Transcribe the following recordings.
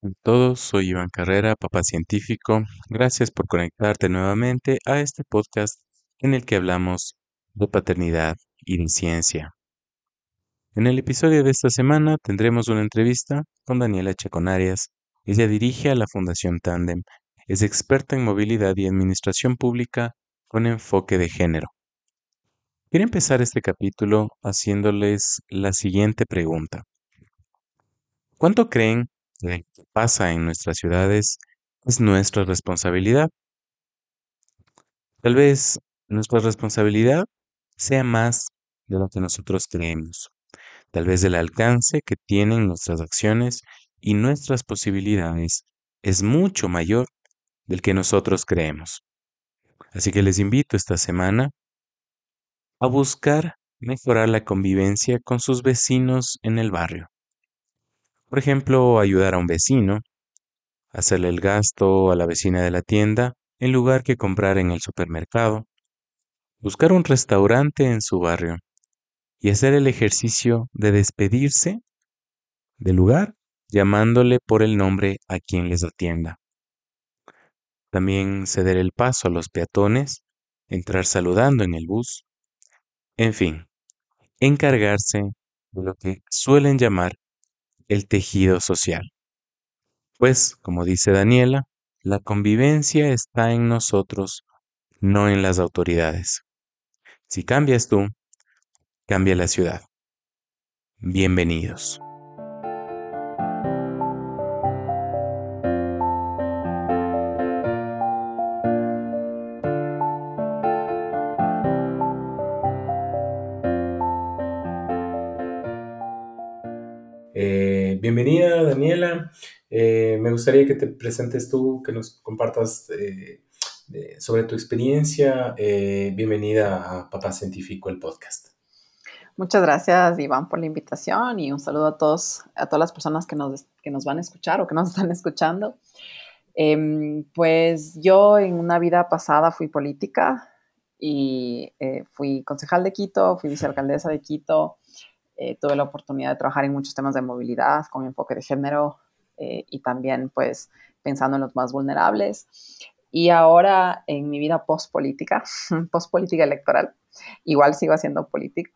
A todos, soy Iván Carrera, papá científico. Gracias por conectarte nuevamente a este podcast en el que hablamos de paternidad y de ciencia. En el episodio de esta semana tendremos una entrevista con Daniela Chaconarias. Ella dirige a la Fundación Tandem. Es experta en movilidad y administración pública con enfoque de género. Quiero empezar este capítulo haciéndoles la siguiente pregunta. ¿Cuánto creen lo que pasa en nuestras ciudades es nuestra responsabilidad? Tal vez nuestra responsabilidad sea más de lo que nosotros creemos. Tal vez el alcance que tienen nuestras acciones y nuestras posibilidades es mucho mayor del que nosotros creemos. Así que les invito esta semana a buscar mejorar la convivencia con sus vecinos en el barrio. Por ejemplo, ayudar a un vecino, hacerle el gasto a la vecina de la tienda en lugar que comprar en el supermercado, buscar un restaurante en su barrio y hacer el ejercicio de despedirse del lugar llamándole por el nombre a quien les atienda. También ceder el paso a los peatones, entrar saludando en el bus, en fin, encargarse de lo que suelen llamar el tejido social. Pues, como dice Daniela, la convivencia está en nosotros, no en las autoridades. Si cambias tú, cambia la ciudad. Bienvenidos. Eh, me gustaría que te presentes tú, que nos compartas eh, sobre tu experiencia. bienvenida a Papá Científico, el podcast. Muchas gracias, Iván, por la invitación y un saludo a todos, a todas las personas que nos, que nos van a escuchar o que nos están escuchando. Em, pues yo en una vida pasada fui política y fui concejal de Quito, fui vicealcaldesa de Quito, eh, tuve la oportunidad de trabajar en muchos temas de movilidad con enfoque de género eh, y también pues pensando en los más vulnerables. Y ahora en mi vida post-política, post-política electoral, igual sigo haciendo política,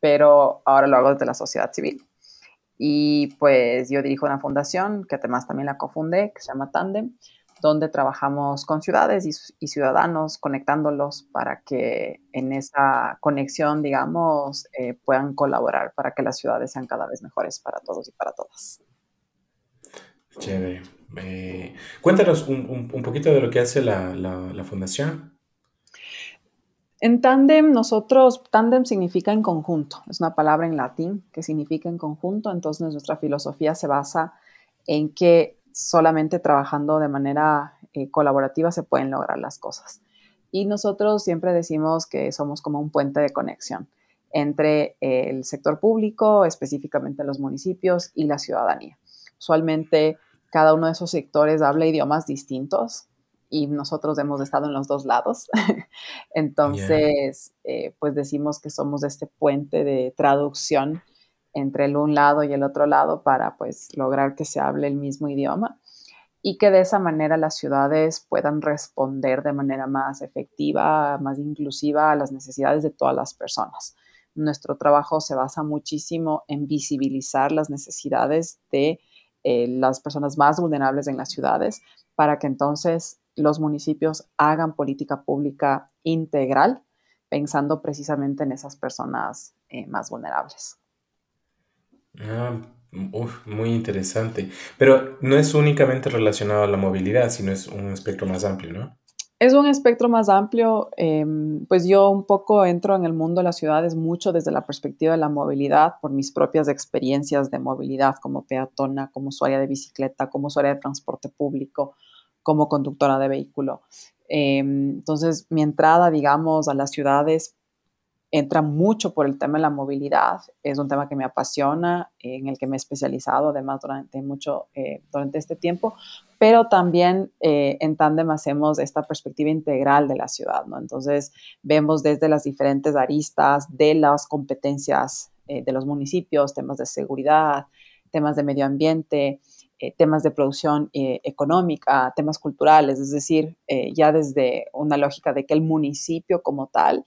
pero ahora lo hago desde la sociedad civil. Y pues yo dirijo una fundación que además también la cofundé, que se llama Tandem, donde trabajamos con ciudades y, ciudadanos, conectándolos para que en esa conexión, digamos, eh, puedan colaborar para que las ciudades sean cada vez mejores para todos y para todas. Chévere. Eh, cuéntanos un, poquito de lo que hace la, la fundación. En Tandem, nosotros, Tandem significa en conjunto, es una palabra en latín que significa en conjunto, entonces nuestra filosofía se basa en que solamente trabajando de manera eh, colaborativa se pueden lograr las cosas. Y nosotros siempre decimos que somos como un puente de conexión entre el sector público, específicamente los municipios, y la ciudadanía. Usualmente cada uno de esos sectores habla idiomas distintos y nosotros hemos estado en los dos lados. Entonces, eh, pues decimos que somos este puente de traducción entre el un lado y el otro lado para pues lograr que se hable el mismo idioma y que de esa manera las ciudades puedan responder de manera más efectiva, más inclusiva a las necesidades de todas las personas. Nuestro trabajo se basa muchísimo en visibilizar las necesidades de eh, las personas más vulnerables en las ciudades para que entonces los municipios hagan política pública integral pensando precisamente en esas personas eh, más vulnerables. Ah, muy interesante. Pero no es únicamente relacionado a la movilidad, sino es un espectro más amplio, ¿no? Es un espectro más amplio. Em, pues yo un poco entro en el mundo de las ciudades mucho desde la perspectiva de la movilidad, por mis propias experiencias de movilidad como peatona, como usuaria de bicicleta, como usuaria de transporte público, como conductora de vehículo. Em, entonces, mi entrada, digamos, a las ciudades entra mucho por el tema de la movilidad. Es un tema que me apasiona, en el que me he especializado además durante mucho, eh, durante este tiempo, pero también eh, en Tandem hacemos esta perspectiva integral de la ciudad, ¿no? Entonces vemos desde las diferentes aristas de las competencias eh, de los municipios, temas de seguridad, temas de medio ambiente, eh, temas de producción económica, temas culturales, es decir, ya desde una lógica de que el municipio como tal,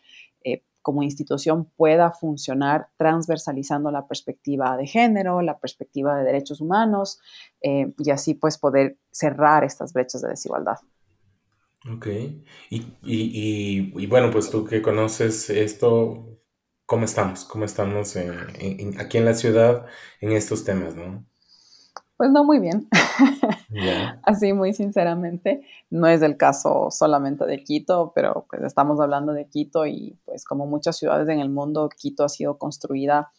como institución, pueda funcionar transversalizando la perspectiva de género, la perspectiva de derechos humanos y así pues poder cerrar estas brechas de desigualdad. Ok, y, bueno, pues tú que conoces esto, ¿cómo estamos? ¿Cómo estamos aquí en la ciudad en estos temas, no? Pues no muy bien. Así muy sinceramente, no es el caso solamente de Quito, pero pues estamos hablando de Quito y pues como muchas ciudades en el mundo, Quito ha sido construida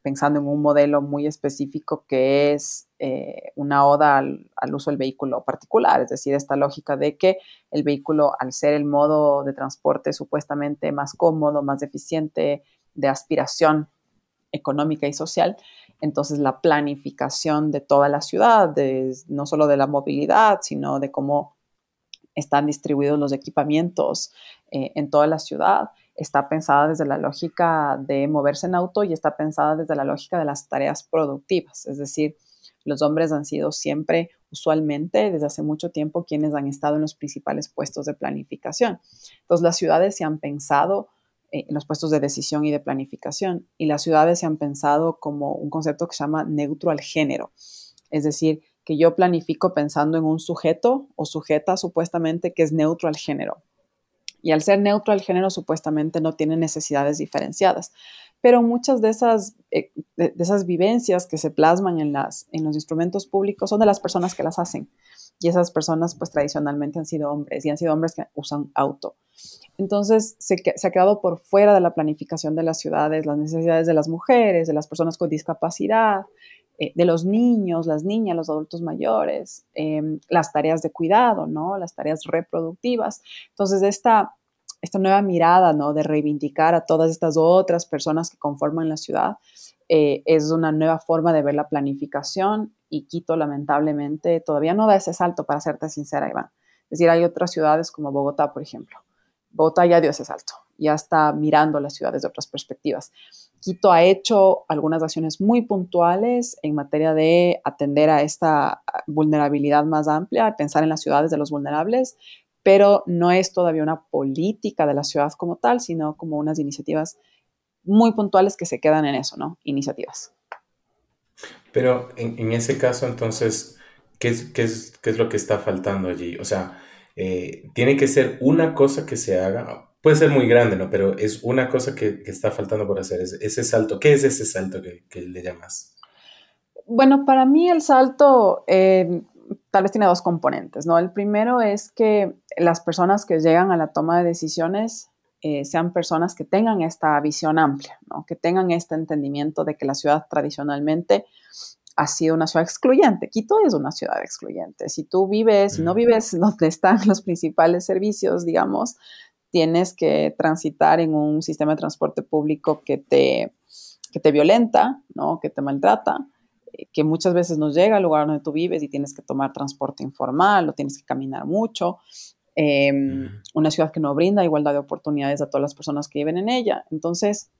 pensando en un modelo muy específico que es eh, una oda al, al, uso del vehículo particular, es decir, esta lógica de que el vehículo, al ser el modo de transporte supuestamente más cómodo, más eficiente, de aspiración económica y social, entonces, la planificación de toda la ciudad, no solo de la movilidad, sino de cómo están distribuidos los equipamientos eh, en toda la ciudad, está pensada desde la lógica de moverse en auto y está pensada desde la lógica de las tareas productivas. Es decir, los hombres han sido siempre, usualmente, desde hace mucho tiempo, quienes han estado en los principales puestos de planificación. Entonces, las ciudades se han pensado en los puestos de decisión y de planificación. Y las ciudades se han pensado como un concepto que se llama neutro al género. Es decir, que yo planifico pensando en un sujeto o sujeta supuestamente que es neutro al género. Y al ser neutro al género supuestamente no tiene necesidades diferenciadas. Pero muchas de esas, eh, de, esas vivencias que se plasman en, las, en los instrumentos públicos son de las personas que las hacen. Y esas personas pues tradicionalmente han sido hombres y han sido hombres que usan auto. Entonces se, ha quedado por fuera de la planificación de las ciudades las necesidades de las mujeres, de las personas con discapacidad, eh, de los niños, las niñas, los adultos mayores, em, las tareas de cuidado, ¿no? Las tareas reproductivas. Entonces esta, esta nueva mirada, ¿no? De reivindicar a todas estas otras personas que conforman la ciudad eh, es una nueva forma de ver la planificación y Quito lamentablemente todavía no da ese salto, para serte sincera, Iván. Es decir, hay otras ciudades como Bogotá, por ejemplo, Bogotá ya dio ese salto, ya está mirando las ciudades de otras perspectivas. Quito ha hecho algunas acciones muy puntuales en materia de atender a esta vulnerabilidad más amplia, pensar en las ciudades de los vulnerables, pero no es todavía una política de la ciudad como tal, sino como unas iniciativas muy puntuales que se quedan en eso, ¿no? Iniciativas. Pero en, ese caso, entonces, ¿qué es, qué, es, ¿qué es lo que está faltando allí? O sea, eh, tiene que ser una cosa que se haga, puede ser muy grande, ¿no? Pero es una cosa que, está faltando por hacer, ese, salto. ¿Qué es ese salto que, le llamas? Bueno, para mí el salto eh, tal vez tiene dos componentes, ¿no? El primero es que las personas que llegan a la toma de decisiones eh, sean personas que tengan esta visión amplia, ¿no? que tengan este entendimiento de que la ciudad tradicionalmente ha sido una ciudad excluyente. Quito es una ciudad excluyente. Si tú vives, si no vives donde están los principales servicios, digamos, tienes que transitar en un sistema de transporte público que te, que te violenta, ¿no? que te maltrata, eh, que muchas veces no llega al lugar donde tú vives y tienes que tomar transporte informal o tienes que caminar mucho. Em, una ciudad que no brinda igualdad de oportunidades a todas las personas que viven en ella. Entonces,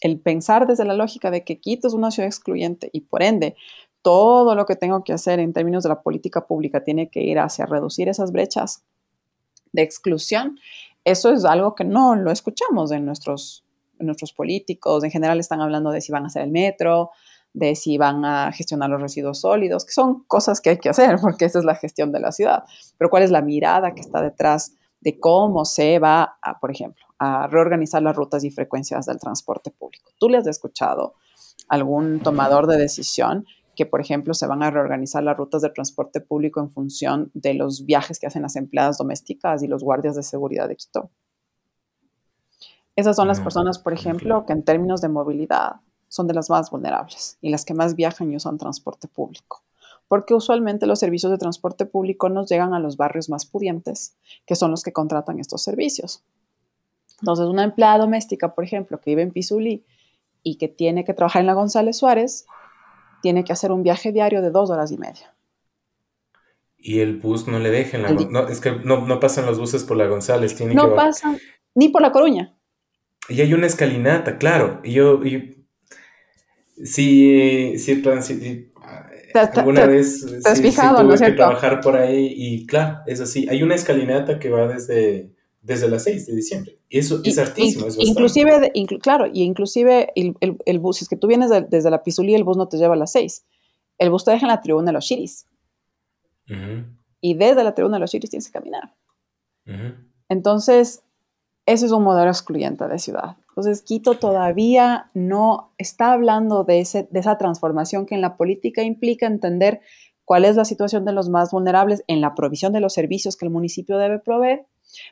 el pensar desde la lógica de que Quito es una ciudad excluyente y por ende todo lo que tengo que hacer en términos de la política pública tiene que ir hacia reducir esas brechas de exclusión, eso es algo que no lo escuchamos en nuestros, nuestros políticos. En general están hablando de si van a hacer el metro, de si van a gestionar los residuos sólidos, que son cosas que hay que hacer porque esa es la gestión de la ciudad. Pero ¿cuál es la mirada que está detrás de cómo se va, a, por ejemplo, a reorganizar las rutas y frecuencias del transporte público. ¿Tú le has escuchado algún tomador de decisión que, por ejemplo, se van a reorganizar las rutas de transporte público en función de los viajes que hacen las empleadas domésticas y los guardias de seguridad de Quito? Esas son las mm, personas, por ejemplo, que en términos de movilidad son de las más vulnerables y las que más viajan y usan transporte público porque usualmente los servicios de transporte público nos llegan a los barrios más pudientes, que son los que contratan estos servicios. Entonces, una empleada doméstica, por ejemplo, que vive en Pizulí y que tiene que trabajar en la González Suárez, tiene que hacer un viaje diario de dos horas y media. Y el bus no le deja la no, es que no, pasan los buses por la González, tiene no pasan ni por la Coruña. Y hay una escalinata, claro. Y yo, y, si, si, alguna vez te has fijado, tuve que trabajar por ahí y claro, es así. Hay una escalinata que va desde, desde las 6 de diciembre. Y eso es hartísimo. es inclusive, claro, y inclusive el, el, bus, si es que tú vienes desde la Pizulí, el bus no te lleva a las 6. El bus te deja en la tribuna de los Chiris. Y desde la tribuna de los Chiris tienes que caminar. Entonces, ese es un modelo excluyente de ciudad. Entonces, Quito todavía no está hablando de, de esa transformación que en la política implica entender cuál es la situación de los más vulnerables en la provisión de los servicios que el municipio debe proveer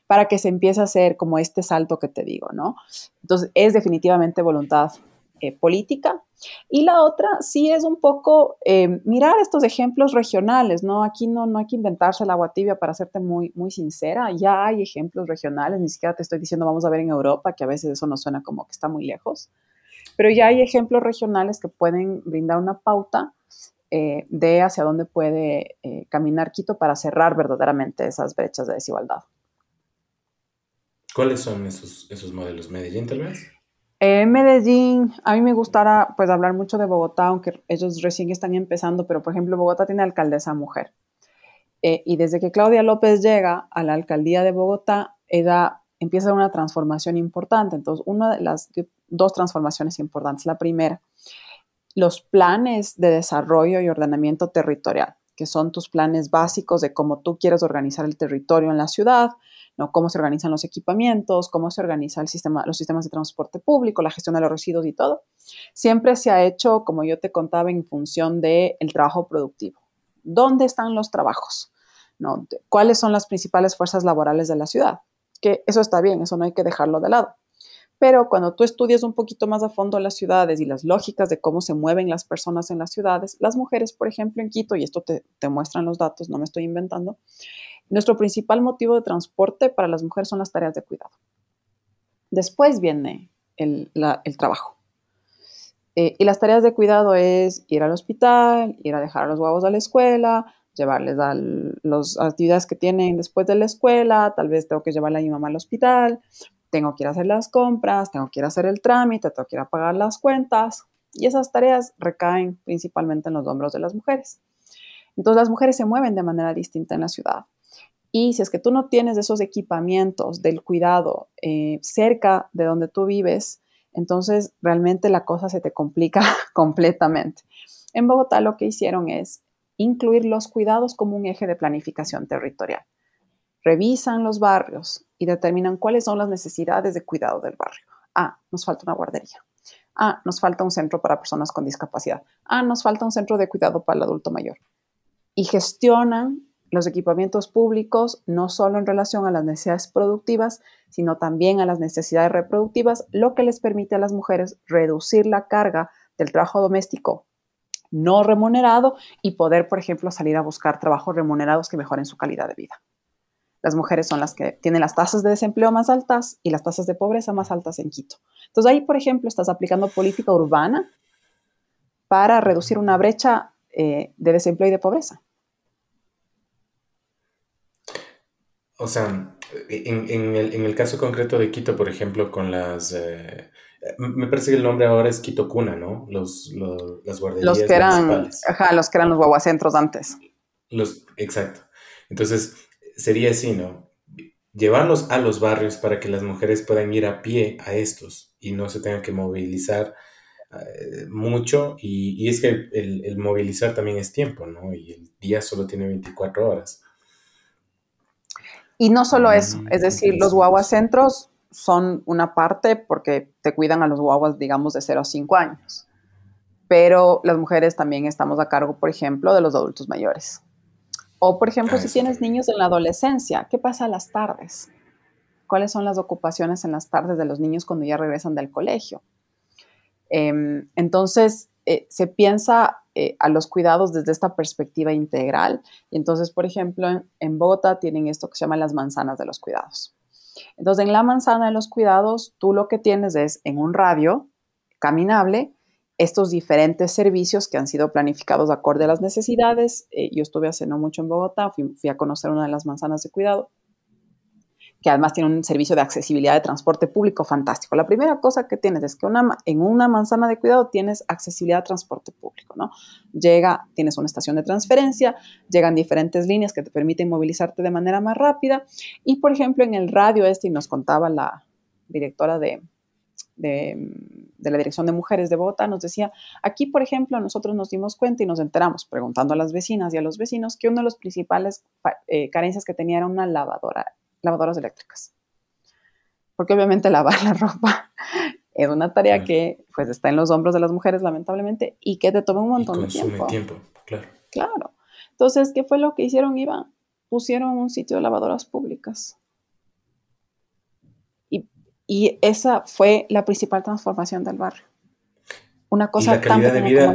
para que se empiece a hacer como este salto que te digo, ¿no? Entonces, es definitivamente voluntad eh, política. Y la otra sí es un poco eh, mirar estos ejemplos regionales, ¿no? Aquí no, no hay que inventarse el agua tibia para serte muy, muy sincera. Ya hay ejemplos regionales, ni siquiera te estoy diciendo vamos a ver en Europa, que a veces eso nos suena como que está muy lejos, pero ya hay ejemplos regionales que pueden brindar una pauta eh, de hacia dónde puede caminar Quito para cerrar verdaderamente esas brechas de desigualdad. ¿Cuáles son esos, esos modelos? ¿Medellín tal vez? En Medellín, a mí me gustará pues hablar mucho de Bogotá, aunque ellos recién están empezando, pero por ejemplo Bogotá tiene alcaldesa mujer. Eh, y desde que Claudia López llega a la alcaldía de Bogotá, ella empieza una transformación importante. Entonces, una de las dos transformaciones importantes. La primera, los planes de desarrollo y ordenamiento territorial, que son tus planes básicos de cómo tú quieres organizar el territorio en la ciudad, ¿no? Cómo se organizan los equipamientos, cómo se organiza el sistema, los sistemas de transporte público, la gestión de los residuos y todo. Siempre se ha hecho, como yo te contaba, en función del el trabajo productivo. ¿Dónde están los trabajos? ¿No? ¿Cuáles son las principales fuerzas laborales de la ciudad? Que eso está bien, eso no hay que dejarlo de lado. Pero cuando tú estudias un poquito más a fondo las ciudades y las lógicas de cómo se mueven las personas en las ciudades, las mujeres, por ejemplo, en Quito, y esto te, te muestran los datos, no me estoy inventando, nuestro principal motivo de transporte para las mujeres son las tareas de cuidado. Después viene el, trabajo. Eh, y las tareas de cuidado es ir al hospital, ir a dejar a los huevos a la escuela, llevarles a las actividades que tienen después de la escuela, tal vez tengo que llevarle a mi mamá al hospital, tengo que ir a hacer las compras, tengo que ir a hacer el trámite, tengo que ir a pagar las cuentas. Y esas tareas recaen principalmente en los hombros de las mujeres. Entonces las mujeres se mueven de manera distinta en la ciudad. Y si es que tú no tienes esos equipamientos del cuidado eh, cerca de donde tú vives, entonces realmente la cosa se te complica completamente. En Bogotá lo que hicieron es incluir los cuidados como un eje de planificación territorial. Revisan los barrios y determinan cuáles son las necesidades de cuidado del barrio. Ah, nos falta una guardería. Ah, nos falta un centro para personas con discapacidad. Ah, nos falta un centro de cuidado para el adulto mayor. Y gestionan los equipamientos públicos no solo en relación a las necesidades productivas, sino también a las necesidades reproductivas, lo que les permite a las mujeres reducir la carga del trabajo doméstico no remunerado y poder, por ejemplo, salir a buscar trabajos remunerados que mejoren su calidad de vida. Las mujeres son las que tienen las tasas de desempleo más altas y las tasas de pobreza más altas en Quito. Entonces ahí, por ejemplo, estás aplicando política urbana para reducir una brecha eh, de desempleo y de pobreza. O sea, en, el, caso concreto de Quito, por ejemplo, con las... Eh, me parece que el nombre ahora es Quito Cuna, ¿no? Los, las guarderías los que eran, Ajá, los que eran los guaguacentros antes. Los, exacto. Entonces, sería así, ¿no? Llevarlos a los barrios para que las mujeres puedan ir a pie a estos y no se tengan que movilizar eh, mucho. Y, es que el, el, movilizar también es tiempo, ¿no? Y el día solo tiene 24 horas. Y no solo eso, es decir, los guaguas centros son una parte porque te cuidan a los guaguas, digamos, de 0 a 5 años. Pero las mujeres también estamos a cargo, por ejemplo, de los adultos mayores. O, por ejemplo, si tienes niños en la adolescencia, ¿qué pasa a las tardes? ¿Cuáles son las ocupaciones en las tardes de los niños cuando ya regresan del colegio? Em, entonces, eh, se piensa eh, a los cuidados desde esta perspectiva integral. Y entonces, por ejemplo, en, Bogotá tienen esto que se llama las manzanas de los cuidados. Entonces, en la manzana de los cuidados, tú lo que tienes es en un radio caminable estos diferentes servicios que han sido planificados acorde a las necesidades. Eh, yo estuve hace no mucho en Bogotá, fui, a conocer una de las manzanas de cuidado que además tiene un servicio de accesibilidad de transporte público fantástico. La primera cosa que tienes es que en una manzana de cuidado tienes accesibilidad a transporte público, ¿no? Llega, tienes una estación de transferencia, llegan diferentes líneas que te permiten movilizarte de manera más rápida y, por ejemplo, en el radio este, y nos contaba la directora de, de, la Dirección de Mujeres de Bogotá, nos decía, aquí, por ejemplo, nosotros nos dimos cuenta y nos enteramos, preguntando a las vecinas y a los vecinos, que una de las principales eh, carencias que tenía era una lavadora lavadoras eléctricas. Porque obviamente lavar la ropa es una tarea que pues está en los hombros de las mujeres lamentablemente y que te toma un montón de tiempo. tiempo, claro. Claro. Entonces, ¿qué fue lo que hicieron, Iván? Pusieron un sitio de lavadoras públicas. Y, y esa fue la principal transformación del barrio. Una cosa y la calidad de vida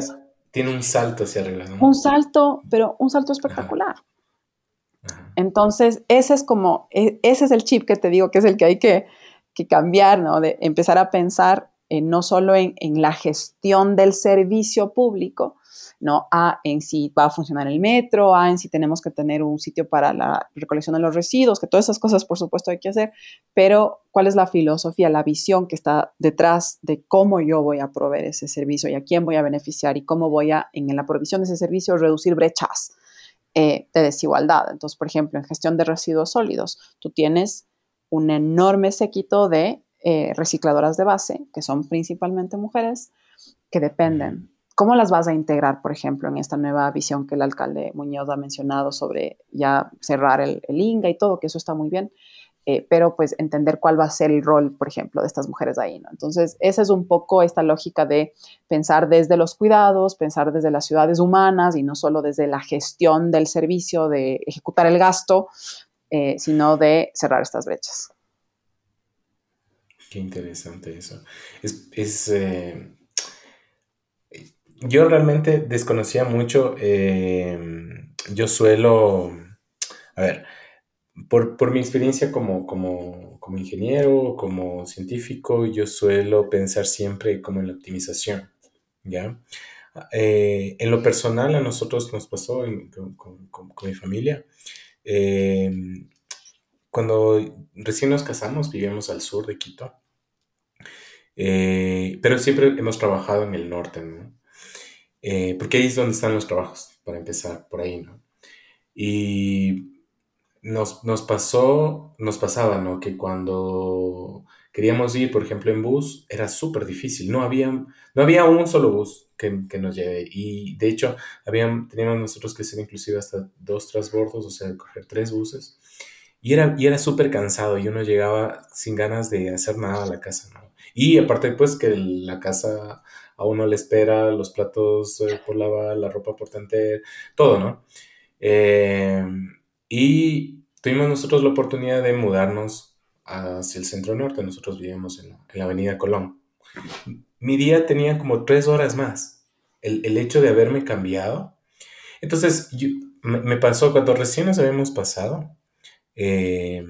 tiene un salto hacia arriba, ¿no? Un salto, pero un salto espectacular. Entonces, ese es como, e, ese es el chip que te digo que es el que hay que, cambiar, ¿no? De empezar a pensar no solo en, la gestión del servicio público, ¿no? A en si va a funcionar el metro, a en si tenemos que tener un sitio para la recolección de los residuos, que todas esas cosas, por supuesto, hay que hacer, pero cuál es la filosofía, la visión que está detrás de cómo yo voy a proveer ese servicio y a quién voy a beneficiar y cómo voy a, en la provisión de ese servicio, reducir brechas, eh, de desigualdad. Entonces, por ejemplo, en gestión de residuos sólidos, tú tienes un enorme séquito de eh, recicladoras de base, que son principalmente mujeres, que dependen. ¿Cómo las vas a integrar, por ejemplo, en esta nueva visión que el alcalde Muñoz ha mencionado sobre ya cerrar el, el INGA y todo, que eso está muy bien? Eh, pero pues entender cuál va a ser el rol, por ejemplo, de estas mujeres ahí, ¿no? Entonces, esa es un poco esta lógica de pensar desde los cuidados, pensar desde las ciudades humanas y no solo desde la gestión del servicio, de ejecutar el gasto, eh, sino de cerrar estas brechas. Qué interesante eso. Es, eh, yo realmente desconocía mucho, yo suelo, a ver, por, mi experiencia como, como, como, ingeniero, como científico, yo suelo pensar siempre como en la optimización, ¿ya? Eh, en lo personal, a nosotros nos pasó con, mi familia. Em, cuando recién nos casamos, vivíamos al sur de Quito, eh, pero siempre hemos trabajado en el norte, ¿no? Eh, porque ahí es donde están los trabajos, para empezar, por ahí, ¿no? Y nos, nos pasó, nos pasaba, ¿no? Que cuando queríamos ir, por ejemplo, en bus, era súper difícil. No había, no había un solo bus que, que, nos lleve. Y de hecho, habían, teníamos nosotros que hacer inclusive hasta dos transbordos, o sea, coger tres buses. Y era, y era súper cansado y uno llegaba sin ganas de hacer nada a la casa. Y aparte, pues, que la casa a uno le espera, los platos eh, por lavar, la ropa por tantear, todo, ¿no? Eh, y tuvimos nosotros la oportunidad de mudarnos hacia el centro norte. Nosotros vivíamos en la, avenida Colón. Mi día tenía como tres horas más. El, hecho de haberme cambiado. Entonces, me, pasó cuando recién nos habíamos pasado. Eh,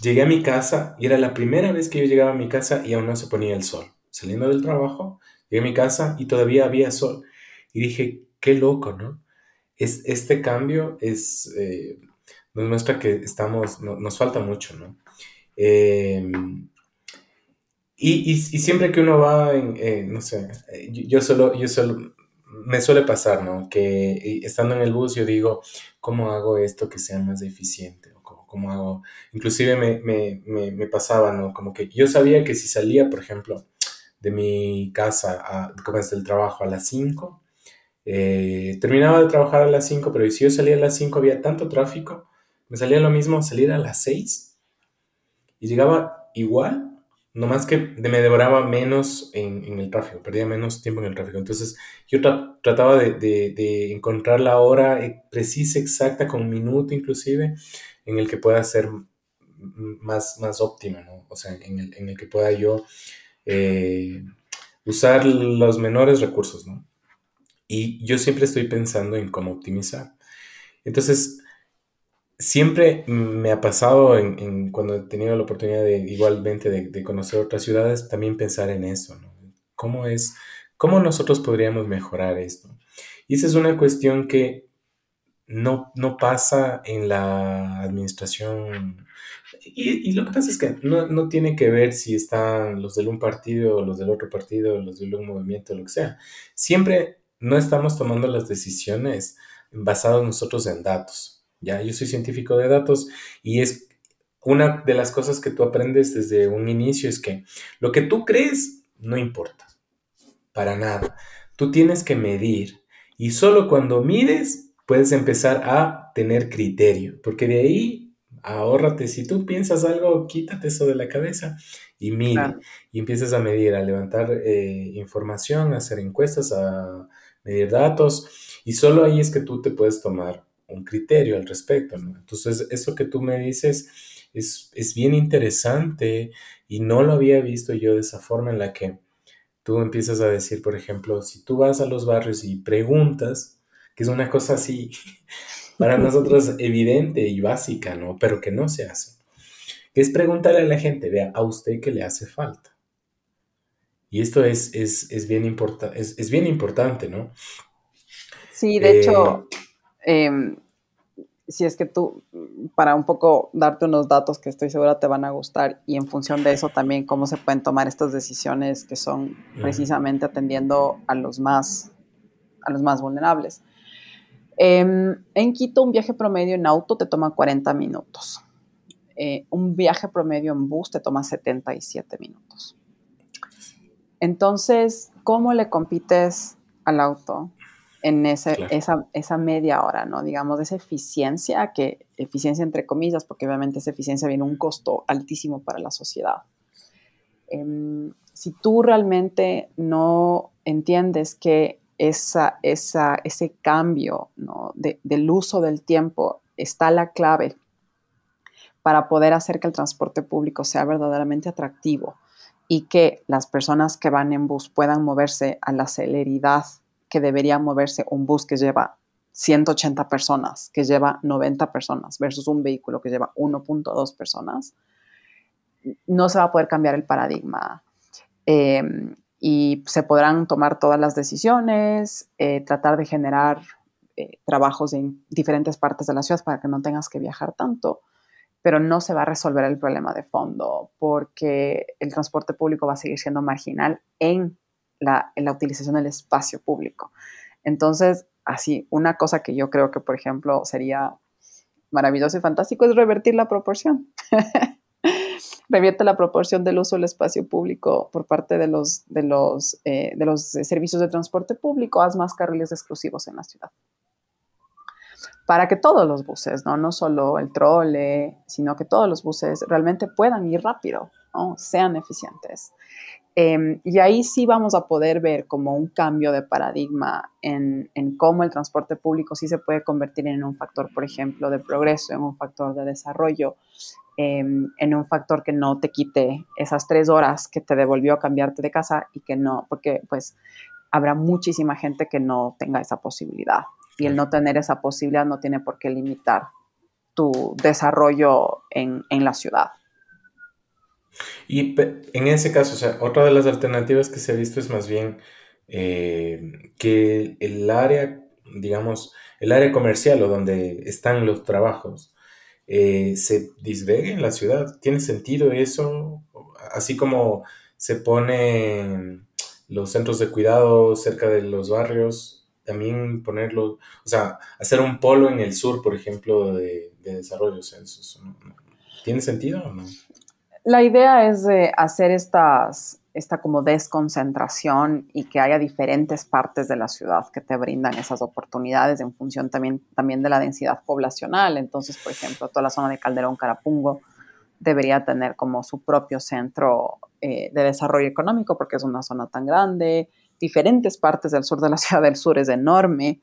llegué a mi casa y era la primera vez que yo llegaba a mi casa y aún no se ponía el sol. Saliendo del trabajo, llegué a mi casa y todavía había sol. Y dije, qué loco, ¿no? Es, este cambio es, eh, nos muestra que estamos, nos falta mucho, ¿no? Em, y, siempre que uno va en, eh, no sé, yo, solo, yo solo, me suele pasar, ¿no? Que eh, estando en el bus yo digo, ¿cómo hago esto que sea más eficiente? O ¿Cómo, hago? Inclusive me, me, me, pasaba, ¿no? Como que yo sabía que si salía, por ejemplo, de mi casa, a, como es del trabajo a las 5, eh, terminaba de trabajar a las 5, pero si yo salía a las 5 había tanto tráfico, me salía lo mismo salir a las 6 y llegaba igual, nomás que me devoraba menos en, el tráfico, perdía menos tiempo en el tráfico. Entonces yo trataba de, encontrar la hora eh, precisa, exacta, con un minuto inclusive, en el que pueda ser más, más óptima, ¿no? O sea, en el, que pueda yo eh, usar los menores recursos, ¿no? Y yo siempre estoy pensando en cómo optimizar. Entonces, siempre me ha pasado en, cuando he tenido la oportunidad de igualmente de, conocer otras ciudades, también pensar en eso, ¿no? ¿Cómo es, cómo nosotros podríamos mejorar esto? Y esa es una cuestión que no, no pasa en la administración. Y, lo que pasa es que no, tiene que ver si están los del un partido los del otro partido, los del un movimiento, lo que sea. Siempre no estamos tomando las decisiones basadas nosotros en datos. Ya, yo soy científico de datos y es una de las cosas que tú aprendes desde un inicio es que lo que tú crees no importa, para nada. Tú tienes que medir y solo cuando mides puedes empezar a tener criterio, porque de ahí ahórrate, si tú piensas algo, quítate eso de la cabeza y mide y empiezas a medir, a levantar eh, información, a hacer encuestas, a medir datos y solo ahí es que tú te puedes tomar un criterio al respecto, Entonces, eso que tú me dices es, bien interesante y no lo había visto yo de esa forma en la que tú empiezas a decir, por ejemplo, si tú vas a los barrios y preguntas, que es una cosa así para nosotros evidente y básica, ¿no? Pero que no se hace. Que es preguntarle a la gente, vea, a usted qué le hace falta. Y esto es, es, bien, es, bien importante, ¿no? Sí, de hecho, eh, em, si es que tú, para un poco darte unos datos que estoy segura te van a gustar y en función de eso también cómo se pueden tomar estas decisiones que son precisamente atendiendo a los más, a los más vulnerables. Em, en Quito un viaje promedio en auto te toma 40 minutos. Eh, un viaje promedio en bus te toma 77 minutos. Entonces, ¿cómo le compites al auto? en esa, esa, media hora, ¿no? Digamos, esa eficiencia, que eficiencia entre comillas, porque obviamente esa eficiencia viene un costo altísimo para la sociedad. Em, si tú realmente no entiendes que esa, esa, ese cambio ¿no? del uso del tiempo está la clave para poder hacer que el transporte público sea verdaderamente atractivo y que las personas que van en bus puedan moverse a la celeridad que debería moverse un bus que lleva 180 personas, que lleva 90 personas, versus un vehículo que lleva 1.2 personas, no se va a poder cambiar el paradigma. Em, y se podrán tomar todas las decisiones, eh, tratar de generar eh, trabajos en diferentes partes de la ciudad para que no tengas que viajar tanto, pero no se va a resolver el problema de fondo porque el transporte público va a seguir siendo marginal en la, utilización del espacio público. Entonces, así, una cosa que yo creo que, por ejemplo, sería maravilloso y fantástico es revertir la proporción. Revierte la proporción del uso del espacio público por parte de los, eh, de los servicios de transporte público, haz más carriles exclusivos en la ciudad. Para que todos los buses, no, no solo el trole, sino que todos los buses realmente puedan ir rápido, ¿no? sean eficientes. Em, y ahí sí vamos a poder ver como un cambio de paradigma en, cómo el transporte público sí se puede convertir en un factor, por ejemplo, de progreso, en un factor de desarrollo, em, en un factor que no te quite esas tres horas que te devolvió a cambiarte de casa y que no, porque pues habrá muchísima gente que no tenga esa posibilidad. Y el no tener esa posibilidad no tiene por qué limitar tu desarrollo en la ciudad. Y en ese caso, o sea, otra de las alternativas que se ha visto es más bien eh, que el área, digamos, el área comercial o donde están los trabajos, eh, se disgregue en la ciudad. ¿Tiene sentido eso? Así como se ponen los centros de cuidado cerca de los barrios, también ponerlo, o sea, hacer un polo en el sur, por ejemplo, de, desarrollo. ¿Tiene sentido o no? La idea es de hacer estas, esta como desconcentración y que haya diferentes partes de la ciudad que te brindan esas oportunidades en función también, también de la densidad poblacional. Entonces, por ejemplo, toda la zona de Calderón Carapungo debería tener como su propio centro eh, de desarrollo económico porque es una zona tan grande diferentes partes del sur de la ciudad del sur es enorme.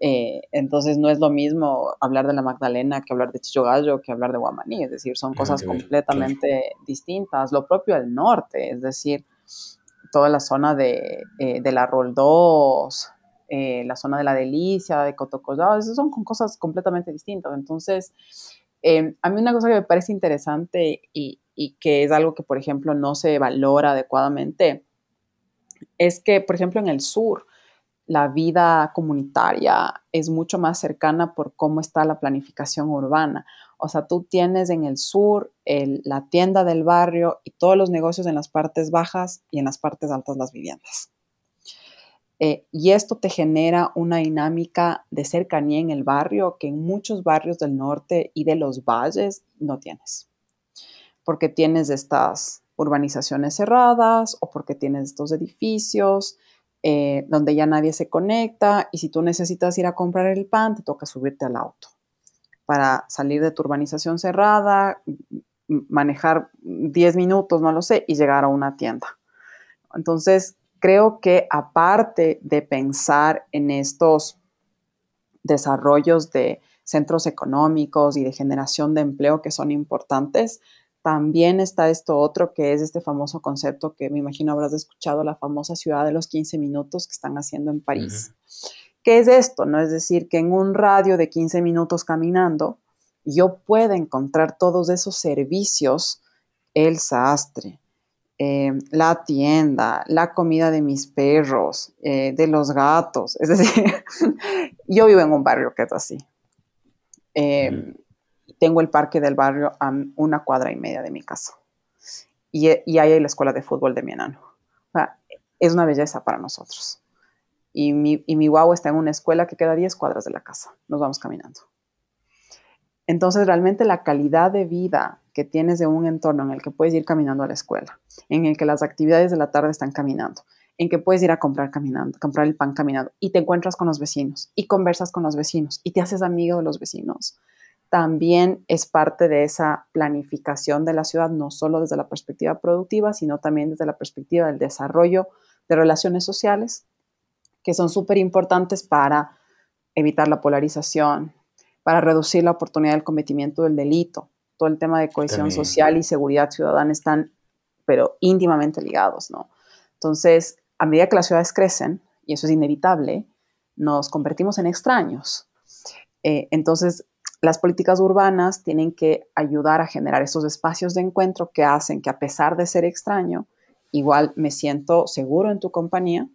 Eh, entonces no es lo mismo hablar de la Magdalena que hablar de Chillogallo que hablar de Guamaní, es decir, son cosas completamente distintas. Lo propio del norte, es decir, toda la zona de, eh, de la Roldós, eh, la zona de la Delicia, de Cotocollao, esas son cosas completamente distintas. Entonces, a mí una cosa que me parece interesante y, y que es algo que, por ejemplo, no se valora adecuadamente, es que, por ejemplo, en el sur, la vida comunitaria es mucho más cercana por cómo está la planificación urbana. O sea, tú tienes en el sur la tienda del barrio y todos los negocios en las partes bajas y en las partes altas las viviendas. Eh, y esto te genera una dinámica de cercanía en el barrio que en muchos barrios del norte y de los valles no tienes. Porque tienes estas urbanizaciones cerradas o porque tienes estos edificios eh, donde ya nadie se conecta y si tú necesitas ir a comprar el pan, te toca subirte al auto para salir de tu urbanización cerrada, manejar 10 minutos, no lo sé, y llegar a una tienda. Entonces, creo que aparte de pensar en estos desarrollos de centros económicos y de generación de empleo que son importantes, también está esto otro que es este famoso concepto que me imagino habrás escuchado, la famosa ciudad de los 15 minutos que están haciendo en París. ¿Qué es esto? No es decir, que en un radio de 15 minutos caminando yo pueda encontrar todos esos servicios, el sastre, eh, la tienda, la comida de mis perros, eh, de los gatos. Es decir, yo vivo en un barrio que es así. Em, tengo el parque del barrio a una cuadra y media de mi casa. Y, ahí hay la escuela de fútbol de mi enano. es una belleza para nosotros. Y mi, y mi guagua está en una escuela que queda a 10 cuadras de la casa. Nos vamos caminando. Entonces, realmente la calidad de vida que tienes de un entorno en el que puedes ir caminando a la escuela, en el que las actividades de la tarde están caminando, en que puedes ir a comprar caminando, comprar el pan caminando y te encuentras con los vecinos y conversas con los vecinos y te haces amigo de los vecinos, también es parte de esa planificación de la ciudad, no solo desde la perspectiva productiva, sino también desde la perspectiva del desarrollo de relaciones sociales, que son súper importantes para evitar la polarización, para reducir la oportunidad del cometimiento del delito. Todo el tema de cohesión social y seguridad ciudadana están, pero íntimamente ligados, ¿no? Entonces, a medida que las ciudades crecen, y eso es inevitable, nos convertimos en extraños. Eh, entonces, las políticas urbanas tienen que ayudar a generar esos espacios de encuentro que hacen que a pesar de ser extraño, igual me siento seguro en tu compañía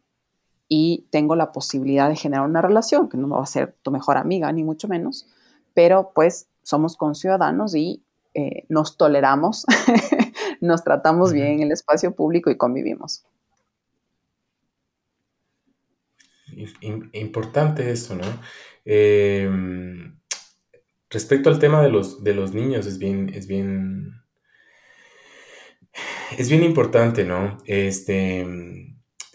y tengo la posibilidad de generar una relación que no va a ser tu mejor amiga, ni mucho menos, pero pues somos conciudadanos y eh, nos toleramos, nos tratamos bien en el espacio público y convivimos. Importante eso, ¿no? Em, Respecto al tema de los, de los niños, es bien, es bien, es bien importante, ¿no? Este,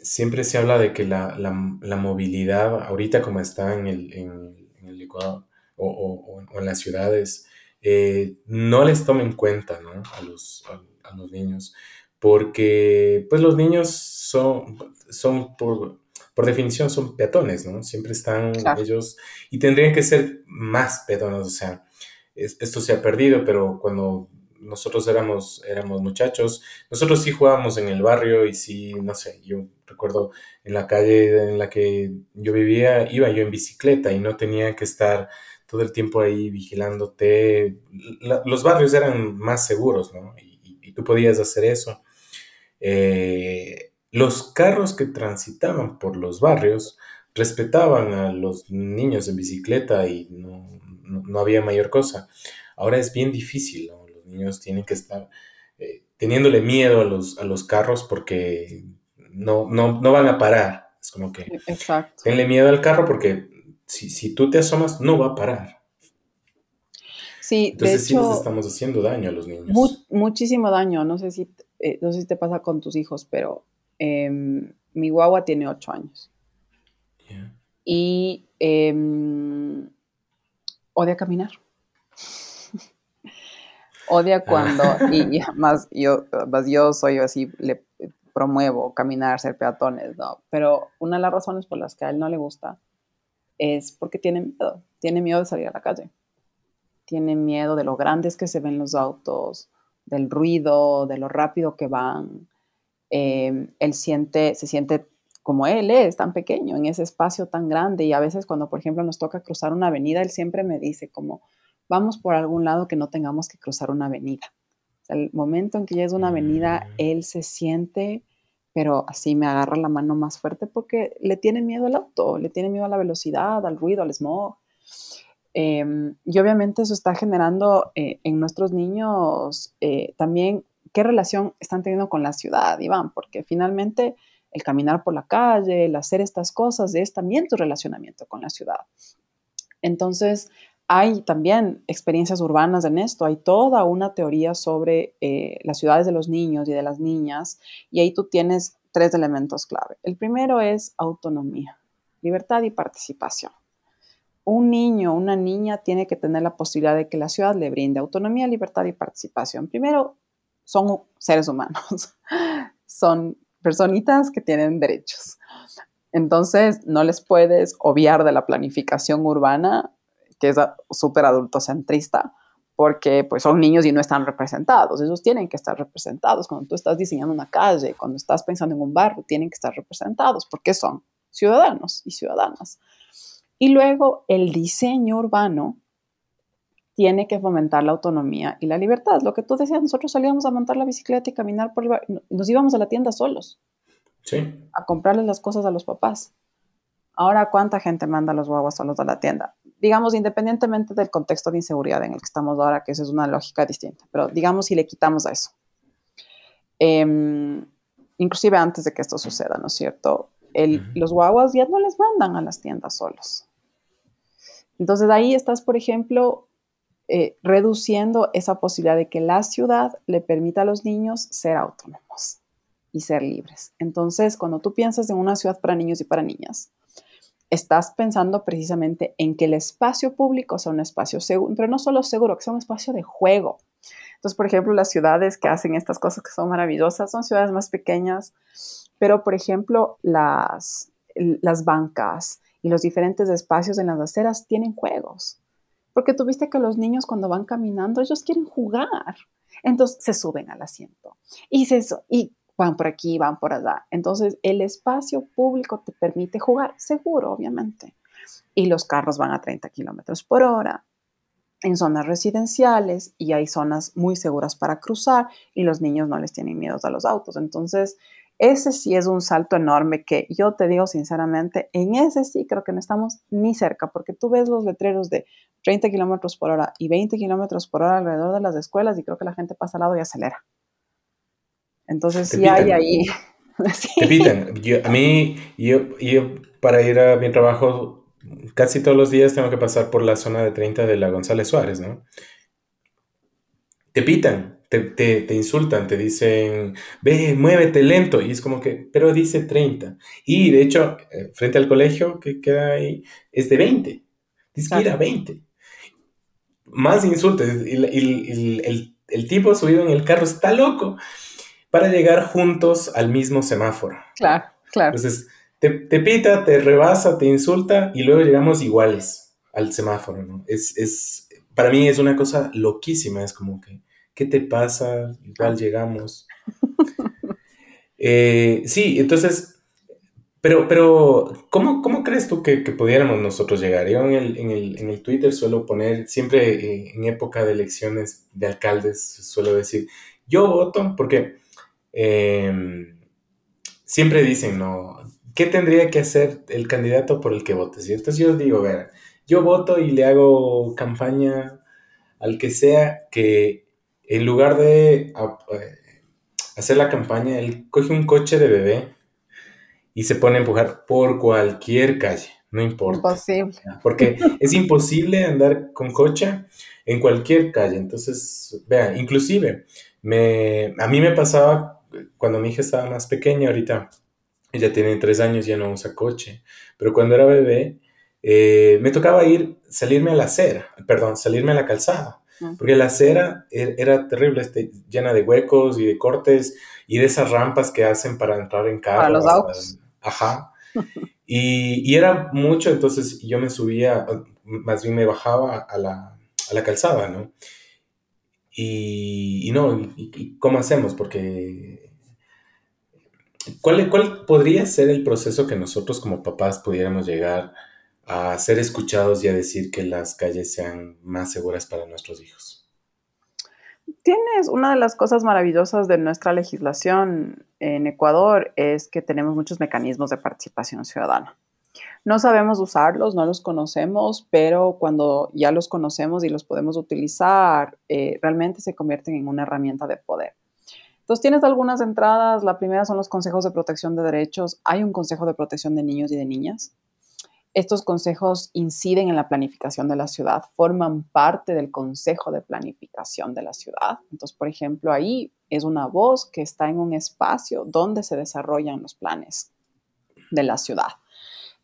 siempre se habla de que la, movilidad, ahorita como está en el, en, Ecuador o, en las ciudades, eh, no les tomen cuenta, ¿no? A los, a, los niños, porque pues los niños son, son por por definición son peatones, ¿no? Siempre están ellos y tendrían que ser más peatones, o sea, esto se ha perdido, pero cuando nosotros éramos, éramos muchachos, nosotros sí jugábamos en el barrio y sí, no sé, yo recuerdo en la calle en la que yo vivía, iba yo en bicicleta y no tenía que estar todo el tiempo ahí vigilándote. los barrios eran más seguros, ¿no? Y, y tú podías hacer eso. Eh, los carros que transitaban por los barrios respetaban a los niños en bicicleta y no, había mayor cosa. Ahora es bien difícil, los niños tienen que estar eh, teniéndole miedo a los, a los carros porque no, no, van a parar. Es como que Exacto. tenle miedo al carro porque si, tú te asomas no va a parar. Sí, Entonces sí les estamos haciendo daño a los niños. muchísimo daño. No sé si, eh, no sé si te pasa con tus hijos, pero Em, mi guagua tiene ocho años. Y em, odia caminar. odia cuando, y, más yo, más yo soy así, le promuevo caminar, ser peatones, ¿no? Pero una de las razones por las que a él no le gusta es porque tiene miedo, tiene miedo de salir a la calle, tiene miedo de lo grandes que se ven los autos, del ruido, de lo rápido que van, Em, él siente, se siente como él es, tan pequeño, en ese espacio tan grande. Y a veces cuando, por ejemplo, nos toca cruzar una avenida, él siempre me dice como, vamos por algún lado que no tengamos que cruzar una avenida. el momento en que ya es una avenida, mm. él se siente, pero así me agarra la mano más fuerte porque le tiene miedo al auto, le tiene miedo a la velocidad, al ruido, al smog. Em, y obviamente eso está generando eh, en nuestros niños eh, también qué relación están teniendo con la ciudad, Iván, porque finalmente el caminar por la calle, el hacer estas cosas, es también tu relacionamiento con la ciudad. Entonces, hay también experiencias urbanas en esto, hay toda una teoría sobre eh, las ciudades de los niños y de las niñas, y ahí tú tienes tres elementos clave. El primero es autonomía, libertad y participación. Un niño, una niña tiene que tener la posibilidad de que la ciudad le brinde autonomía, libertad y participación. Primero, son seres humanos, son personitas que tienen derechos. Entonces, no les puedes obviar de la planificación urbana que es súper adultocentrista, porque pues son niños y no están representados. Ellos tienen que estar representados. Cuando tú estás diseñando una calle, cuando estás pensando en un barrio, tienen que estar representados porque son ciudadanos y ciudadanas. Y luego el diseño urbano tiene que fomentar la autonomía y la libertad. Lo que tú decías, nosotros salíamos a montar la bicicleta y caminar por el barrio, nos íbamos a la tienda solos. Sí. A comprarles las cosas a los papás. Ahora, ¿cuánta gente manda los guaguas solos a la tienda? digamos, independientemente del contexto de inseguridad en el que estamos ahora, que eso es una lógica distinta, pero digamos si le quitamos a eso. Em, inclusive antes de que esto suceda, ¿no es cierto? Los guaguas ya no les mandan a las tiendas solos. Entonces ahí estás, por ejemplo, eh, reduciendo esa posibilidad de que la ciudad le permita a los niños ser autónomos y ser libres. Entonces, cuando tú piensas en una ciudad para niños y para niñas, estás pensando precisamente en que el espacio público sea un espacio seguro, pero no solo seguro, que sea un espacio de juego. Entonces, por ejemplo, las ciudades que hacen estas cosas que son maravillosas son ciudades más pequeñas, pero, por ejemplo, las, las bancas y los diferentes espacios en las aceras tienen juegos. Porque tuviste que los niños cuando van caminando, ellos quieren jugar. Entonces se suben al asiento y, se, y van por aquí, van por allá. Entonces, el espacio público te permite jugar, seguro, obviamente. Y los carros van a 30 kilómetros por hora en zonas residenciales y hay zonas muy seguras para cruzar y los niños no les tienen miedo a los autos. Entonces, ese sí es un salto enorme que yo te digo sinceramente, en ese sí creo que no estamos ni cerca, porque tú ves los letreros de 30 kilómetros por hora y 20 kilómetros por hora alrededor de las escuelas y creo que la gente pasa al lado y acelera. Entonces sí hay ahí. Te pitan. a mí, yo, yo para ir a mi trabajo, casi todos los días tengo que pasar por la zona de 30 de la González Suárez, ¿no? Te pitan, te, te, insultan, te dicen, ve, muévete lento. Y es como que, pero dice 30. Y de hecho, eh, frente al colegio que queda ahí, es de 20. Dice que ir a 20. Más insultos. El, el, el, el tipo subido en el carro está loco para llegar juntos al mismo semáforo. Claro, claro. Entonces, te, pita, te rebasa, te insulta y luego llegamos iguales al semáforo, ¿no? Es, es, para mí es una cosa loquísima, es como que, ¿qué te pasa? Igual llegamos. Eh, sí, entonces, pero, pero ¿cómo, cómo crees tú que, que, pudiéramos nosotros llegar? Yo en el, en el, en el Twitter suelo poner, siempre eh, en época de elecciones de alcaldes, suelo decir, yo voto porque Em, siempre dicen, ¿no? ¿Qué tendría que hacer el candidato por el que votes? Y entonces yo digo, ver, yo voto y le hago campaña al que sea que en lugar de eh, hacer la campaña, él coge un coche de bebé y se pone a empujar por cualquier calle, no importa. Imposible. Porque es imposible andar con coche en cualquier calle. Entonces, vea, inclusive, me, a mí me pasaba cuando mi hija estaba más pequeña, ahorita ella tiene tres años, ya no usa coche, pero cuando era bebé, eh, me tocaba ir, salirme a la acera, perdón, salirme a la calzada, ah. porque la acera er, era, terrible, este, llena de huecos y de cortes y de esas rampas que hacen para entrar en carro. Para los autos. Ajá. Y, y, era mucho, entonces yo me subía, más bien me bajaba a la, a la calzada, ¿no? Y, no, y, cómo hacemos? Porque, ¿cuál, ¿cuál podría ser el proceso que nosotros como papás pudiéramos llegar a ser escuchados y a decir que las calles sean más seguras para nuestros hijos? Tienes una de las cosas maravillosas de nuestra legislación en Ecuador es que tenemos muchos mecanismos de participación ciudadana. No sabemos usarlos, no los conocemos, pero cuando ya los conocemos y los podemos utilizar, eh, realmente se convierten en una herramienta de poder. Entonces, tienes algunas entradas. La primera son los consejos de protección de derechos. Hay un consejo de protección de niños y de niñas. Estos consejos inciden en la planificación de la ciudad, forman parte del consejo de planificación de la ciudad. Entonces, por ejemplo, ahí es una voz que está en un espacio donde se desarrollan los planes de la ciudad.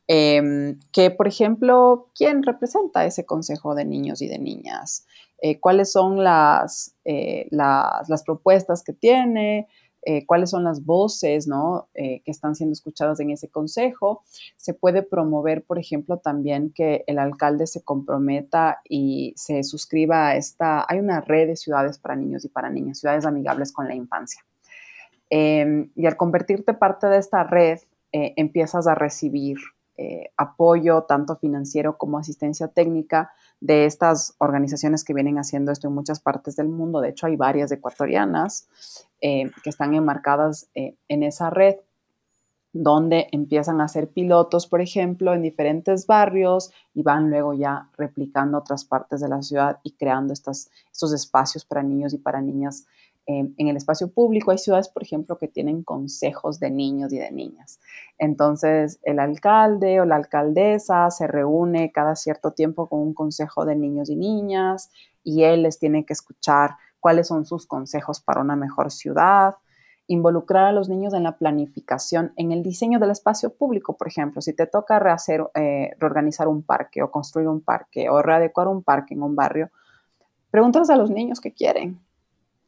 Em, que, por ejemplo, ¿quién representa ese consejo de niños y de niñas? Eh, ¿Cuáles son eh, las, las, propuestas que tiene? Eh, cuáles son las voces ¿no? que están siendo escuchadas en ese consejo. Se puede promover, por ejemplo, también que el alcalde se comprometa y se suscriba a esta, hay una red de ciudades para niños y para niñas, ciudades amigables con la infancia. Em, y al convertirte parte de esta red, empiezas a recibir eh, apoyo tanto financiero como asistencia técnica de estas organizaciones que vienen haciendo esto en muchas partes del mundo. De hecho, hay varias ecuatorianas eh, que están enmarcadas eh, en esa red donde empiezan a hacer pilotos, por ejemplo, en diferentes barrios y van luego ya replicando otras partes de la ciudad y creando estas, estos espacios para niños y para niñas en el espacio público. Hay ciudades, por ejemplo, que tienen consejos de niños y de niñas. Entonces, el alcalde o la alcaldesa se reúne cada cierto tiempo con un consejo de niños y niñas y él les tiene que escuchar cuáles son sus consejos para una mejor ciudad, involucrar a los niños en la planificación, en el diseño del espacio público, por ejemplo, si te toca rehacer, eh, reorganizar un parque o construir un parque o readecuar un parque en un barrio, pregúntales a los niños qué quieren,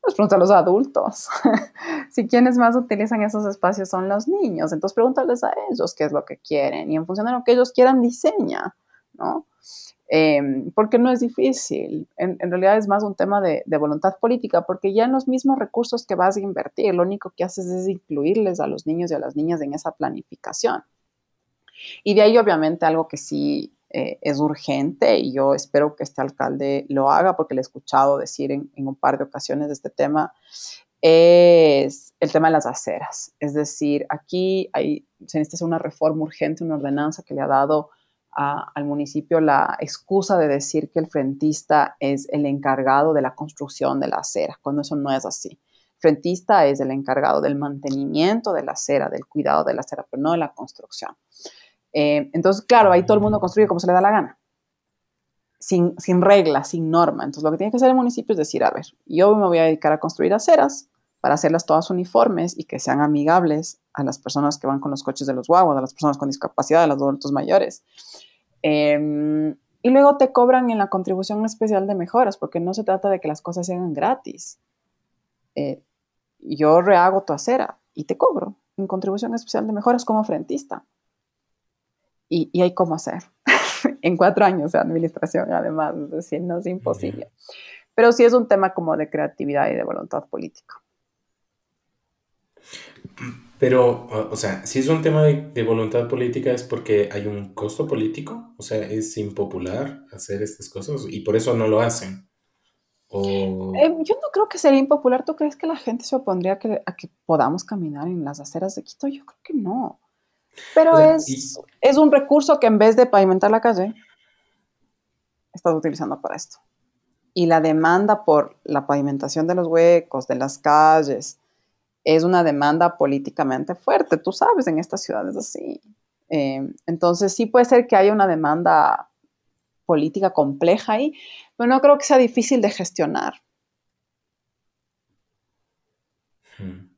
pues pregunta a los adultos. si quienes más utilizan esos espacios son los niños, entonces pregúntales a ellos qué es lo que quieren y en función de lo que ellos quieran diseña, ¿no? Em, porque no es difícil, en, realidad es más un tema de, de, voluntad política, porque ya en los mismos recursos que vas a invertir, lo único que haces es incluirles a los niños y a las niñas en esa planificación. Y de ahí obviamente algo que sí eh, es urgente y yo espero que este alcalde lo haga porque le he escuchado decir en, un par de ocasiones de este tema, es el tema de las aceras. Es decir, aquí hay, se necesita una reforma urgente, una ordenanza que le ha dado al municipio la excusa de decir que el frentista es el encargado de la construcción de la acera, cuando eso no es así. frentista es el encargado del mantenimiento de la acera, del cuidado de la acera, pero no de la construcción. Eh, entonces, claro, ahí todo el mundo construye como se le da la gana, sin, sin regla, sin norma. Entonces, lo que tiene que hacer el municipio es decir, a ver, yo me voy a dedicar a construir aceras para hacerlas todas uniformes y que sean amigables a las personas que van con los coches de los guaguas, a las personas con discapacidad, a los adultos mayores. Em, y luego te cobran en la contribución especial de mejoras, porque no se trata de que las cosas sean gratis. Eh, yo rehago tu acera y te cobro en contribución especial de mejoras como frentista y, hay cómo hacer. en cuatro años de administración, además, es decir, no es imposible. Pero sí es un tema como de creatividad y de voluntad política. Pero, o sea, si es un tema de, voluntad política es porque hay un costo político, o sea, es impopular hacer estas cosas y por eso no lo hacen. Eh, yo no creo que sería impopular. ¿Tú crees que la gente se opondría a que, a que podamos caminar en las aceras de Quito? Yo creo que no. Pero es, es un recurso que en vez de pavimentar la calle, estás utilizando para esto. Y la demanda por la pavimentación de los huecos, de las calles, es una demanda políticamente fuerte. Tú sabes, en estas ciudades así. Eh, entonces sí puede ser que haya una demanda política compleja ahí, pero no creo que sea difícil de gestionar. Hmm.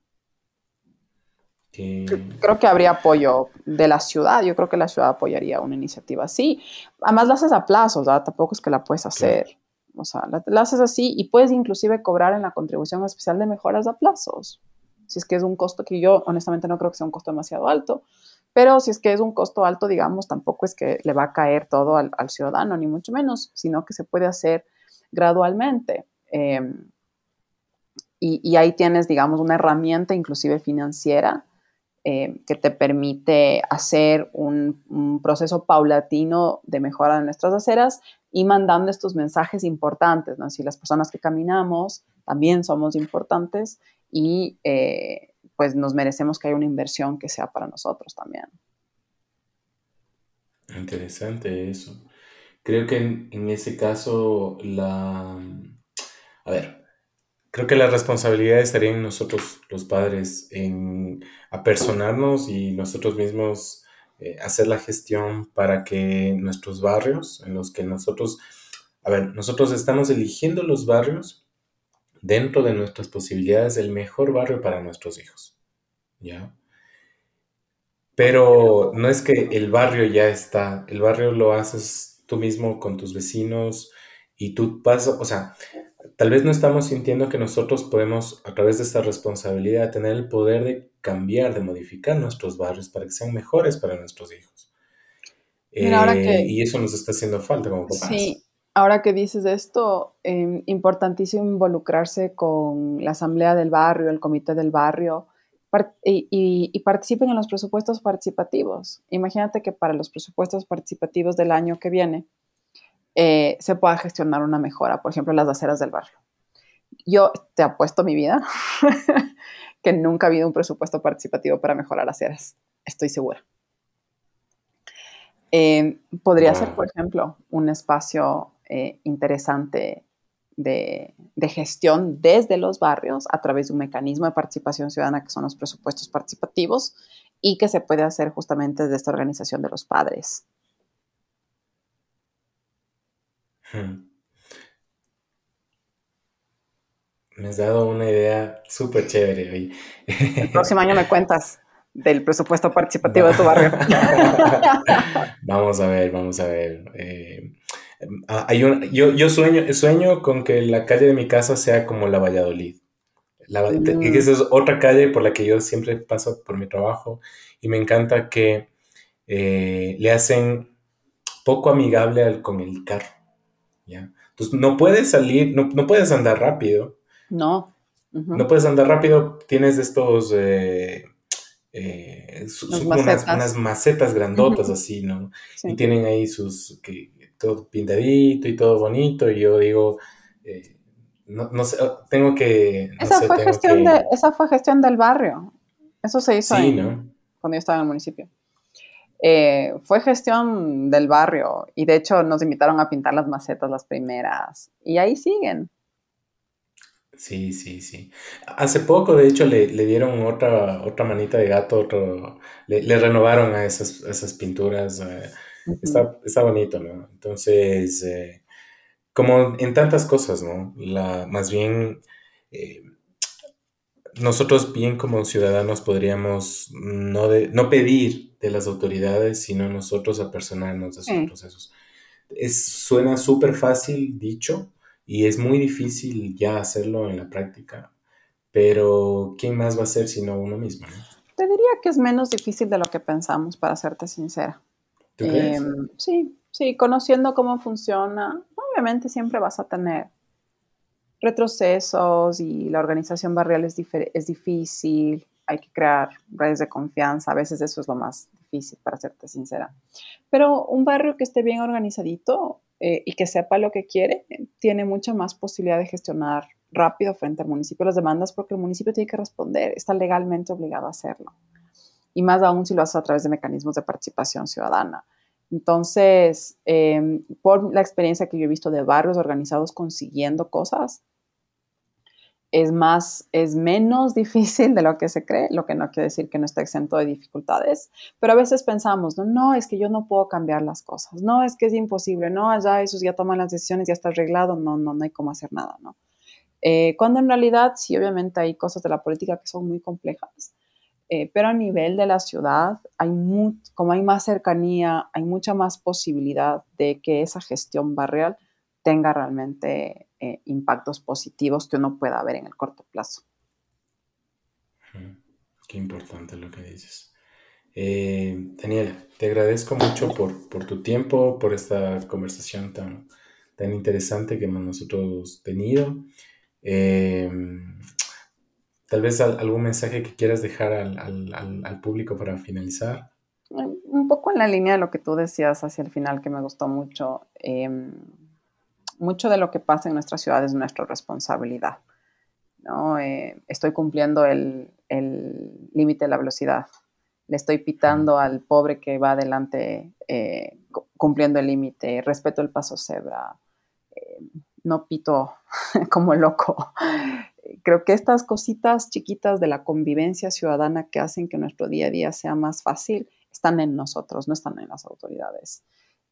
Creo que habría apoyo de la ciudad. Yo creo que la ciudad apoyaría una iniciativa así. Además, la haces a plazos, ¿verdad? Tampoco es que la puedes hacer. O sea, la, haces así y puedes inclusive cobrar en la contribución especial de mejoras a plazos. Si es que es un costo que yo honestamente no creo que sea un costo demasiado alto, pero si es que es un costo alto, digamos, tampoco es que le va a caer todo al, ciudadano, ni mucho menos, sino que se puede hacer gradualmente. Em, y, y, ahí tienes, digamos, una herramienta inclusive financiera eh, que te permite hacer un, proceso paulatino de mejora de nuestras aceras y mandando estos mensajes importantes, ¿no? Si las personas que caminamos también somos importantes y eh, pues nos merecemos que haya una inversión que sea para nosotros también. Interesante eso. Creo que en, ese caso la... A ver, creo que la responsabilidad estaría en nosotros, los padres, en apersonarnos y nosotros mismos eh, hacer la gestión para que nuestros barrios, en los que nosotros, a ver, nosotros estamos eligiendo los barrios dentro de nuestras posibilidades, el mejor barrio para nuestros hijos. ¿Ya? Pero no es que el barrio ya está, el barrio lo haces tú mismo con tus vecinos y tú pasas, o sea, tal vez no estamos sintiendo que nosotros podemos, a través de esta responsabilidad, tener el poder de cambiar, de modificar nuestros barrios para que sean mejores para nuestros hijos. Eh, y eso nos está haciendo falta como papás. Sí, ahora que dices esto, eh, importantísimo involucrarse con la asamblea del barrio, el comité del barrio, y, participen en los presupuestos participativos. Imagínate que para los presupuestos participativos del año que viene eh, se pueda gestionar una mejora, por ejemplo, las aceras del barrio. Yo te apuesto mi vida que nunca ha habido un presupuesto participativo para mejorar aceras, estoy segura. Eh, podría ser, por ejemplo, un espacio eh, interesante de, gestión desde los barrios a través de un mecanismo de participación ciudadana que son los presupuestos participativos y que se puede hacer justamente desde esta organización de los padres. Hmm. Me has dado una idea súper chévere hoy. El próximo año me cuentas del presupuesto participativo de tu barrio. vamos a ver, vamos a ver. Eh, Ah, hay un, yo, yo sueño, sueño con que la calle de mi casa sea como la Valladolid. La, mm. Esa es otra calle por la que yo siempre paso por mi trabajo y me encanta que eh, le hacen poco amigable con el carro. ¿Ya? Entonces no puedes salir, no, no puedes andar rápido. No. No puedes andar rápido, tienes estos... Eh, eh, unas, macetas grandotas así, ¿no? Y tienen ahí sus, que, todo pintadito y todo bonito, y yo digo, eh, no, sé, tengo que... esa, fue gestión de, esa fue gestión del barrio, eso se hizo cuando yo estaba en el municipio. Eh, fue gestión del barrio y de hecho nos invitaron a pintar las macetas las primeras y ahí siguen. Sí, sí, sí. Hace poco, de hecho, le, dieron otra, otra manita de gato, otro, le, renovaron a esas, esas pinturas. Eh, está, bonito, ¿no? Entonces, eh, como en tantas cosas, ¿no? La, más bien, eh, nosotros bien como ciudadanos podríamos no, no pedir de las autoridades, sino nosotros apersonarnos de sus procesos. Es, suena súper fácil dicho y es muy difícil ya hacerlo en la práctica, pero ¿quién más va a hacer sino uno mismo? Te diría que es menos difícil de lo que pensamos, para serte sincera. Em, sí, sí, conociendo cómo funciona, obviamente siempre vas a tener retrocesos y la organización barrial es, es difícil, hay que crear redes de confianza, a veces eso es lo más difícil, para serte sincera. Pero un barrio que esté bien organizadito eh, y que sepa lo que quiere, tiene mucha más posibilidad de gestionar rápido frente al municipio las demandas porque el municipio tiene que responder, está legalmente obligado a hacerlo y más aún si lo haces a través de mecanismos de participación ciudadana. Entonces, em, por la experiencia que yo he visto de barrios organizados consiguiendo cosas, es más, es menos difícil de lo que se cree, lo que no quiere decir que no está exento de dificultades, pero a veces pensamos, no, no, es que yo no puedo cambiar las cosas, no, es que es imposible, no, allá esos ya toman las decisiones, ya está arreglado, no, no, no hay cómo hacer nada, ¿no? Eh, cuando en realidad sí, obviamente hay cosas de la política que son muy complejas, eh, pero a nivel de la ciudad, hay como hay más cercanía, hay mucha más posibilidad de que esa gestión barrial tenga realmente eh, impactos positivos que uno pueda ver en el corto plazo. Qué importante lo que dices. Eh, Daniela, te agradezco mucho por, por, tu tiempo, por esta conversación tan, tan interesante que hemos nosotros tenido. tal vez algún mensaje que quieras dejar al, público para finalizar. Un poco en la línea de lo que tú decías hacia el final, que me gustó mucho. Em, mucho de lo que pasa en nuestra ciudad es nuestra responsabilidad. ¿no? Eh, estoy cumpliendo el límite de la velocidad. Le estoy pitando al pobre que va adelante eh, cumpliendo el límite. Respeto el paso cebra. Eh, no pito como loco. Creo que estas cositas chiquitas de la convivencia ciudadana que hacen que nuestro día a día sea más fácil están en nosotros, no están en las autoridades.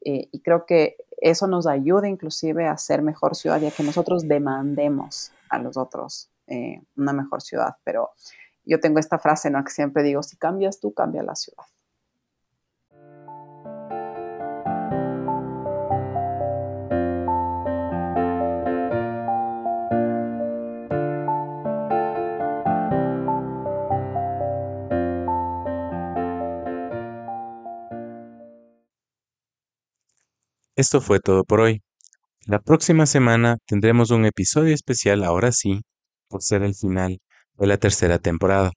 Eh, y creo que eso nos ayuda inclusive a ser mejor ciudad y a que nosotros demandemos a los otros eh, una mejor ciudad. Pero yo tengo esta frase, ¿no? Que siempre digo, si cambias tú, cambia la ciudad. Esto fue todo por hoy. La próxima semana tendremos un episodio especial, ahora sí, por ser el final de la tercera temporada,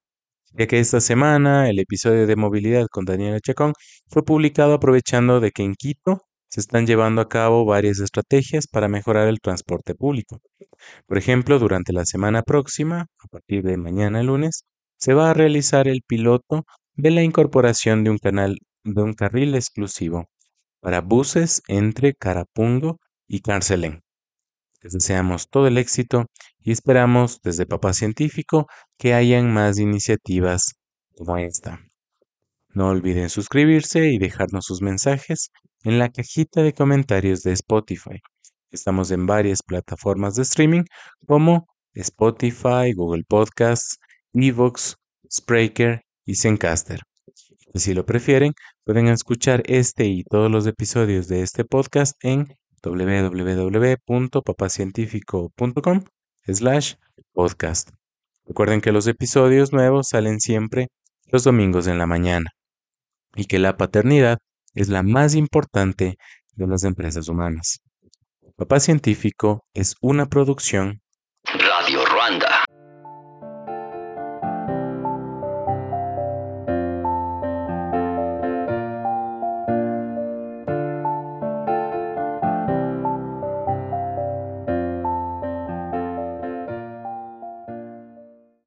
ya que esta semana el episodio de movilidad con Daniela Chacón fue publicado aprovechando de que en Quito se están llevando a cabo varias estrategias para mejorar el transporte público. Por ejemplo, durante la semana próxima, a partir de mañana lunes, se va a realizar el piloto de la incorporación de un canal de un carril exclusivo para buses entre Carapungo y Carcelén. Les deseamos todo el éxito y esperamos desde Papá Científico que hayan más iniciativas como esta. No olviden suscribirse y dejarnos sus mensajes en la cajita de comentarios de Spotify. Estamos en varias plataformas de streaming como Spotify, Google Podcasts, Evox, Spreaker y Zencaster. Si lo prefieren, pueden escuchar este y todos los episodios de este podcast en www.papacientifico.com slash podcast. Recuerden que los episodios nuevos salen siempre los domingos en la mañana y que la paternidad es la más importante de las empresas humanas. Papá Científico es una producción Radio Ruanda.